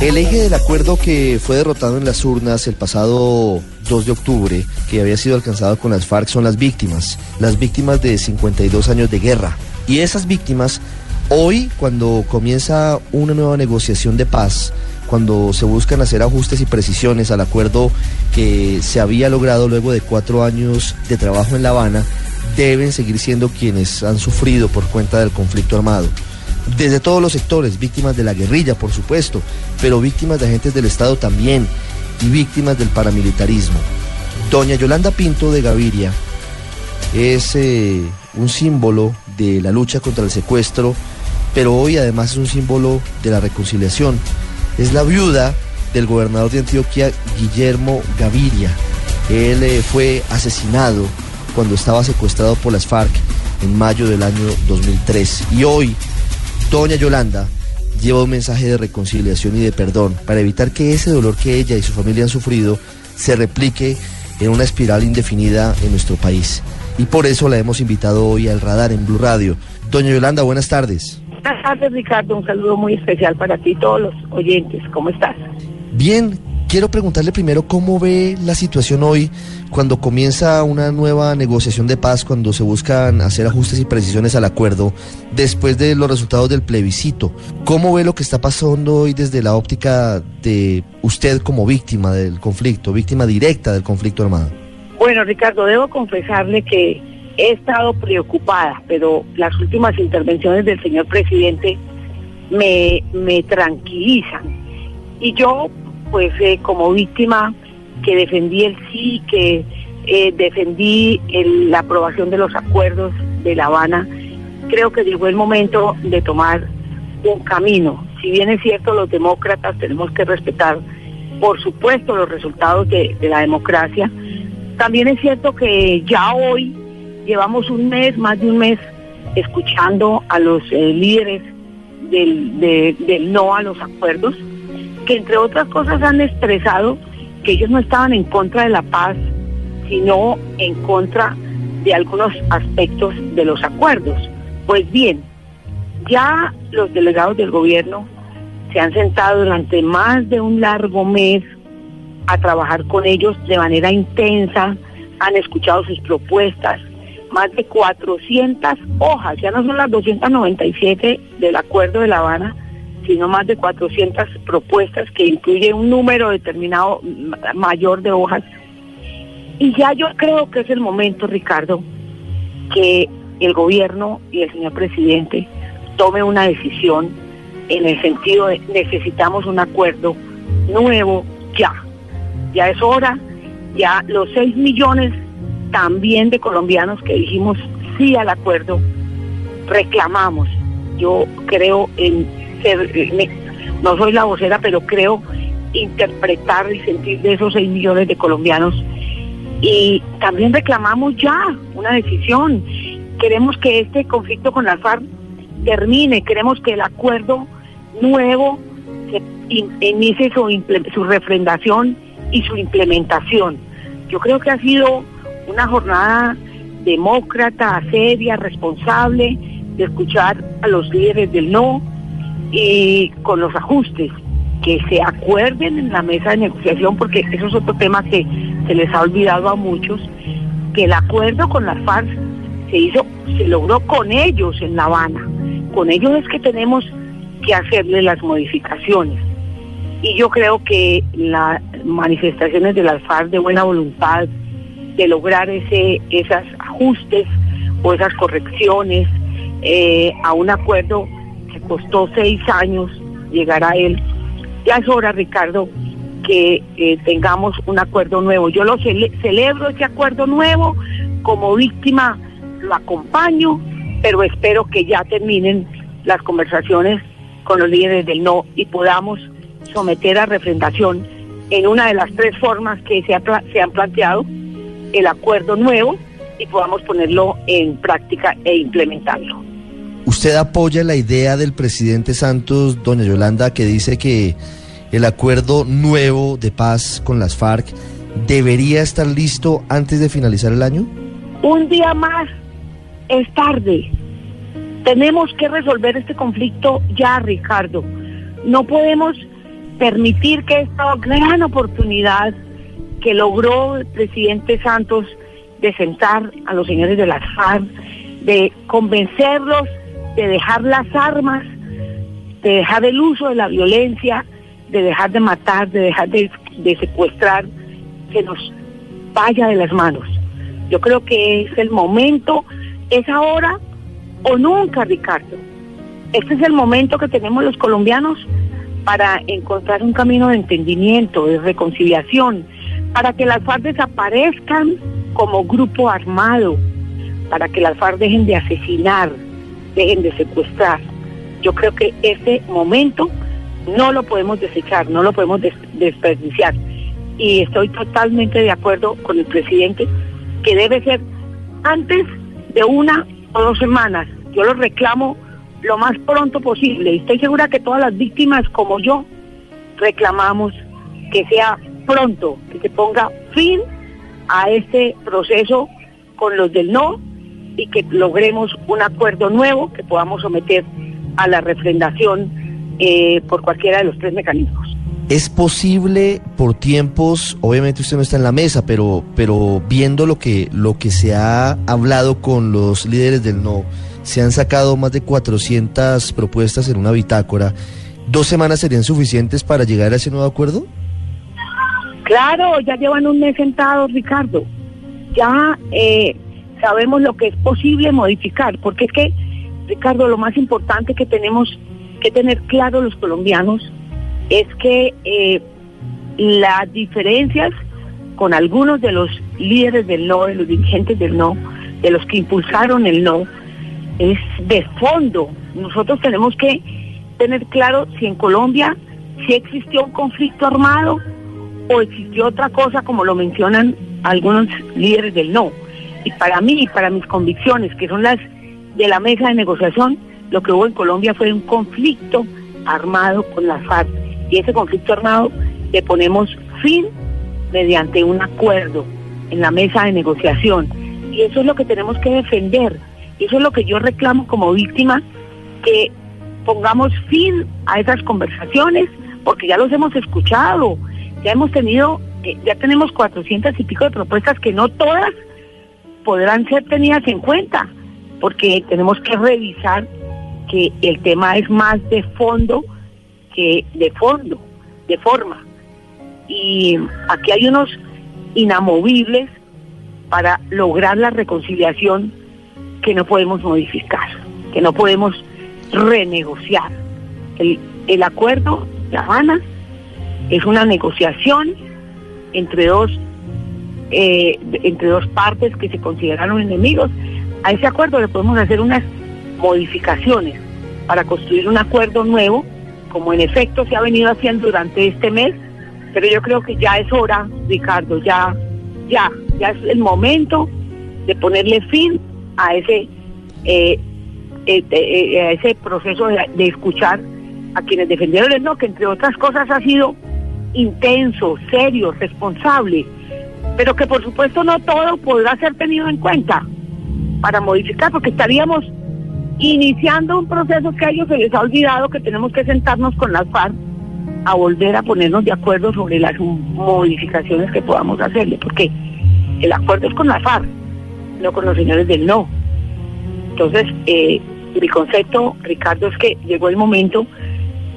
El eje del acuerdo que fue derrotado en las urnas el pasado 2 de octubre, que había sido alcanzado con las FARC, son las víctimas, las víctimas de 52 años de guerra. Y esas víctimas, hoy, cuando comienza una nueva negociación de paz, cuando se buscan hacer ajustes y precisiones al acuerdo que se había logrado luego de cuatro años de trabajo en La Habana, deben seguir siendo quienes han sufrido por cuenta del conflicto armado desde todos los sectores, víctimas de la guerrilla, por supuesto, pero víctimas de agentes del Estado también y víctimas del paramilitarismo. Doña Yolanda Pinto de Gaviria es eh, un símbolo de la lucha contra el secuestro, pero hoy además es un símbolo de la reconciliación. Es la viuda del gobernador de Antioquia, Guillermo Gaviria. Él eh, fue asesinado cuando estaba secuestrado por las FARC en mayo del año 2003 y hoy Doña Yolanda lleva un mensaje de reconciliación y de perdón para evitar que ese dolor que ella y su familia han sufrido se replique en una espiral indefinida en nuestro país. Y por eso la hemos invitado hoy al radar en Blue Radio. Doña Yolanda, buenas tardes. Buenas tardes, Ricardo. Un saludo muy especial para ti y todos los oyentes. ¿Cómo estás? Bien, quiero preguntarle primero cómo ve la situación hoy cuando comienza una nueva negociación de paz, cuando se buscan hacer ajustes y precisiones al acuerdo después de los resultados del plebiscito. ¿Cómo ve lo que está pasando hoy desde la óptica de usted como víctima del conflicto, víctima directa del conflicto armado? Bueno, Ricardo, debo confesarle que he estado preocupada, pero las últimas intervenciones del señor presidente me, me tranquilizan. Y yo pues eh, como víctima que defendí el sí, que eh, defendí la aprobación de los acuerdos de La Habana, creo que llegó el momento de tomar un camino. Si bien es cierto, los demócratas tenemos que respetar, por supuesto, los resultados de, la democracia, también es cierto que ya hoy llevamos un mes, más de un mes, escuchando a los eh, líderes del no a los acuerdos que entre otras cosas han expresado que ellos no estaban en contra de la paz, sino en contra de algunos aspectos de los acuerdos. Pues bien, ya los delegados del gobierno se han sentado durante más de un largo mes a trabajar con ellos de manera intensa, han escuchado sus propuestas, más de 400 hojas, ya no son las 297 del Acuerdo de La Habana, sino más de 400 propuestas que incluye un número determinado mayor de hojas. Y ya yo creo que es el momento, Ricardo, que el gobierno y el señor presidente tome una decisión en el sentido de necesitamos un acuerdo nuevo ya. Ya es hora, ya los 6 millones también de colombianos que dijimos sí al acuerdo, reclamamos. Yo creo en no soy la vocera, pero creo interpretar y sentir de esos 6 millones de colombianos. Y también reclamamos ya una decisión. Queremos que este conflicto con la FARC termine, queremos que el acuerdo nuevo inicie su, su refrendación y su implementación. Yo creo que ha sido una jornada demócrata, seria, responsable, de escuchar a los líderes del no, y con los ajustes que se acuerden en la mesa de negociación, porque eso es otro tema que se les ha olvidado a muchos, que el acuerdo con las FARC se hizo, se logró con ellos en La Habana. Con ellos es que tenemos que hacerle las modificaciones. Y yo creo que las manifestaciones de las FARC de buena voluntad, de lograr ese, esos ajustes o esas correcciones eh, a un acuerdo costó seis años llegar a él. Ya es hora, Ricardo, que eh, tengamos un acuerdo nuevo. Yo lo celebro ese acuerdo nuevo, como víctima lo acompaño, pero espero que ya terminen las conversaciones con los líderes del no y podamos someter a refrendación en una de las tres formas que se, se han planteado el acuerdo nuevo y podamos ponerlo en práctica e implementarlo. ¿Usted apoya la idea del presidente Santos, doña Yolanda, que dice que el acuerdo nuevo de paz con las FARC debería estar listo antes de finalizar el año? Un día más es tarde. Tenemos que resolver este conflicto ya, Ricardo. No podemos permitir que esta gran oportunidad que logró el presidente Santos de sentar a los señores de las FARC, de convencerlos de dejar las armas, de dejar el uso de la violencia, de dejar de matar, de dejar de, secuestrar, que nos vaya de las manos. Yo creo que es el momento, es ahora o nunca, Ricardo. Este es el momento que tenemos los colombianos para encontrar un camino de entendimiento, de reconciliación, para que las FARC desaparezcan como grupo armado, para que las FARC dejen de asesinar, dejen de secuestrar. Yo creo que ese momento no lo podemos desechar, no lo podemos desperdiciar. Y estoy totalmente de acuerdo con el presidente que debe ser antes de una o dos semanas. Yo lo reclamo lo más pronto posible y estoy segura que todas las víctimas como yo reclamamos que sea pronto, que se ponga fin a este proceso con los del no y que logremos un acuerdo nuevo que podamos someter a la refrendación eh, por cualquiera de los tres mecanismos. ¿Es posible por tiempos, obviamente usted no está en la mesa, pero, pero viendo lo que, lo que se ha hablado con los líderes del no, se han sacado más de 400 propuestas en una bitácora, ¿dos semanas serían suficientes para llegar a ese nuevo acuerdo? Claro, ya llevan un mes sentados, Ricardo. Ya eh, sabemos lo que es posible modificar, porque es que, Ricardo, lo más importante que tenemos que tener claro los colombianos es que eh, las diferencias con algunos de los líderes del no, de los dirigentes del no, de los que impulsaron el no, es de fondo. Nosotros tenemos que tener claro si en Colombia si existió un conflicto armado o existió otra cosa como lo mencionan algunos líderes del no. Y para mí y para mis convicciones, que son las de la mesa de negociación, lo que hubo en Colombia fue un conflicto armado con la FARC. Y ese conflicto armado le ponemos fin mediante un acuerdo en la mesa de negociación. Y eso es lo que tenemos que defender. Y eso es lo que yo reclamo como víctima, que pongamos fin a esas conversaciones, porque ya los hemos escuchado, ya hemos tenido, eh, ya tenemos cuatrocientas y pico de propuestas que no todas podrán ser tenidas en cuenta, porque tenemos que revisar que el tema es más de fondo que de fondo, de forma. Y aquí hay unos inamovibles para lograr la reconciliación que no podemos modificar, que no podemos renegociar. El, el acuerdo de Habana es una negociación entre dos eh, entre dos partes que se consideraron enemigos. A ese acuerdo le podemos hacer unas modificaciones para construir un acuerdo nuevo, como en efecto se ha venido haciendo durante este mes, pero yo creo que ya es hora, Ricardo, ya, ya, ya es el momento de ponerle fin a ese, eh, eh, a ese proceso de, de escuchar a quienes defendieron el no, que entre otras cosas ha sido intenso, serio, responsable, pero que por supuesto no todo podrá ser tenido en cuenta para modificar, porque estaríamos iniciando un proceso que a ellos se les ha olvidado que tenemos que sentarnos con las FARC a volver a ponernos de acuerdo sobre las modificaciones que podamos hacerle, porque el acuerdo es con la FARC, no con los señores del no. Entonces, eh, mi concepto, Ricardo, es que llegó el momento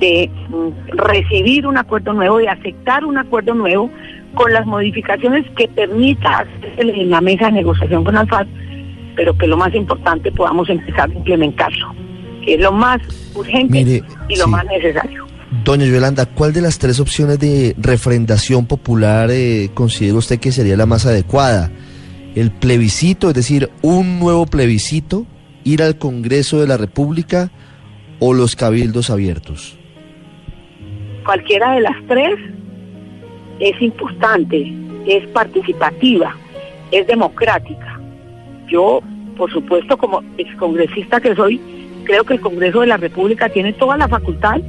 de mm, recibir un acuerdo nuevo, de aceptar un acuerdo nuevo con las modificaciones que permita en la mesa de negociación con Alfaz, pero que lo más importante podamos empezar a implementarlo, que es lo más urgente y lo más necesario. Doña Yolanda, ¿cuál de las tres opciones de refrendación popular eh, considera usted que sería la más adecuada? ¿El plebiscito, es decir, un nuevo plebiscito, ir al Congreso de la República o los cabildos abiertos? cualquiera de las tres es importante, es participativa, es democrática. Yo, por supuesto, como excongresista que soy, creo que el Congreso de la República tiene toda la facultad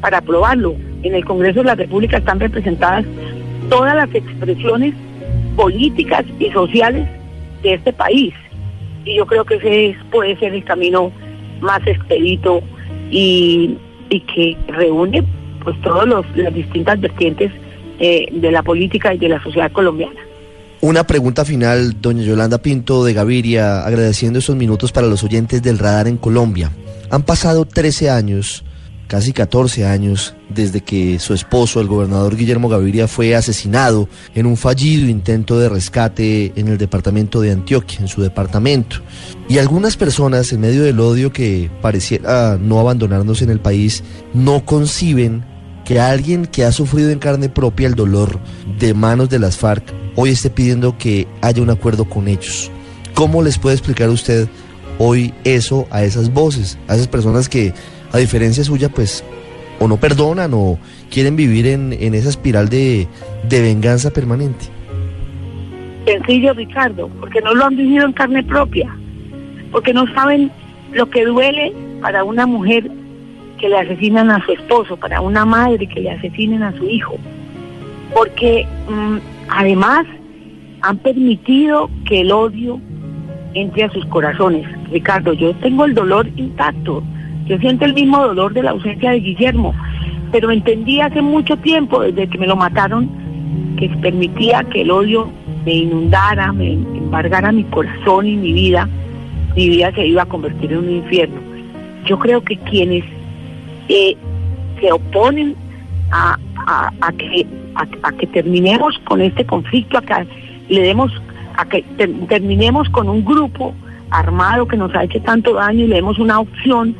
para aprobarlo. En el Congreso de la República están representadas todas las expresiones políticas y sociales de este país. Y yo creo que ese puede ser el camino más expedito y, y que reúne pues todas las distintas vertientes eh, de la política y de la sociedad colombiana. Una pregunta final, doña Yolanda Pinto de Gaviria, agradeciendo estos minutos para los oyentes del radar en Colombia. Han pasado 13 años, casi 14 años, desde que su esposo, el gobernador Guillermo Gaviria, fue asesinado en un fallido intento de rescate en el departamento de Antioquia, en su departamento. Y algunas personas, en medio del odio que pareciera no abandonarnos en el país, no conciben que alguien que ha sufrido en carne propia el dolor de manos de las FARC hoy esté pidiendo que haya un acuerdo con ellos. ¿Cómo les puede explicar usted hoy eso a esas voces, a esas personas que, a diferencia suya, pues, o no perdonan o quieren vivir en, esa espiral de, de venganza permanente? Sencillo, Ricardo, porque no lo han vivido en carne propia, porque no saben lo que duele para una mujer que le asesinan a su esposo, para una madre que le asesinen a su hijo, porque mm, además han permitido que el odio entre a sus corazones. Ricardo, yo tengo el dolor intacto, yo siento el mismo dolor de la ausencia de Guillermo, pero entendí hace mucho tiempo, desde que me lo mataron, que permitía que el odio me inundara, me embargara mi corazón y mi vida, mi vida se iba a convertir en un infierno. Yo creo que quienes eh, se oponen a, que a, que terminemos con este conflicto, a que le demos, a que terminemos con un grupo armado que nos ha hecho tanto daño y le demos una opción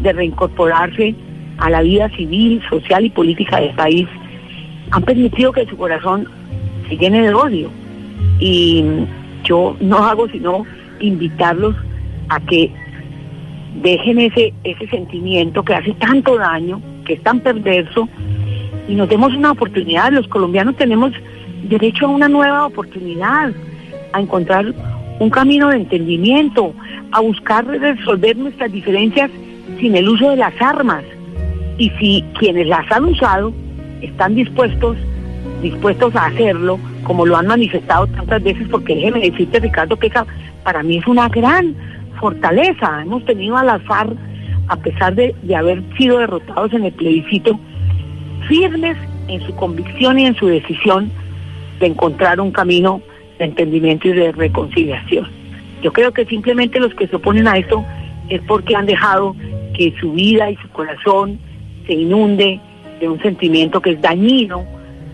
de reincorporarse a la vida civil, social y política del país, han permitido que su corazón se llene de odio. Y yo no hago sino invitarlos a que dejen ese, ese sentimiento que hace tanto daño, que es tan perverso, y nos demos una oportunidad. Los colombianos tenemos derecho a una nueva oportunidad, a encontrar un camino de entendimiento, a buscar resolver nuestras diferencias sin el uso de las armas. Y si quienes las han usado están dispuestos, dispuestos a hacerlo, como lo han manifestado tantas veces, porque déjeme decirte, Ricardo, que para mí es una gran fortaleza. Hemos tenido a las FARC, a pesar de, de haber sido derrotados en el plebiscito, firmes en su convicción y en su decisión de encontrar un camino de entendimiento y de reconciliación. Yo creo que simplemente los que se oponen a esto es porque han dejado que su vida y su corazón se inunde de un sentimiento que es dañino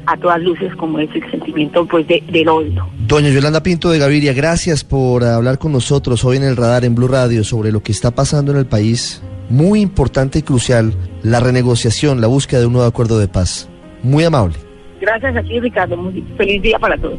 a todas luces como es el sentimiento pues de, del odio. Doña Yolanda Pinto de Gaviria, gracias por hablar con nosotros hoy en el radar en Blue Radio sobre lo que está pasando en el país muy importante y crucial la renegociación, la búsqueda de un nuevo acuerdo de paz. Muy amable. Gracias a ti, Ricardo. Muy feliz día para todos.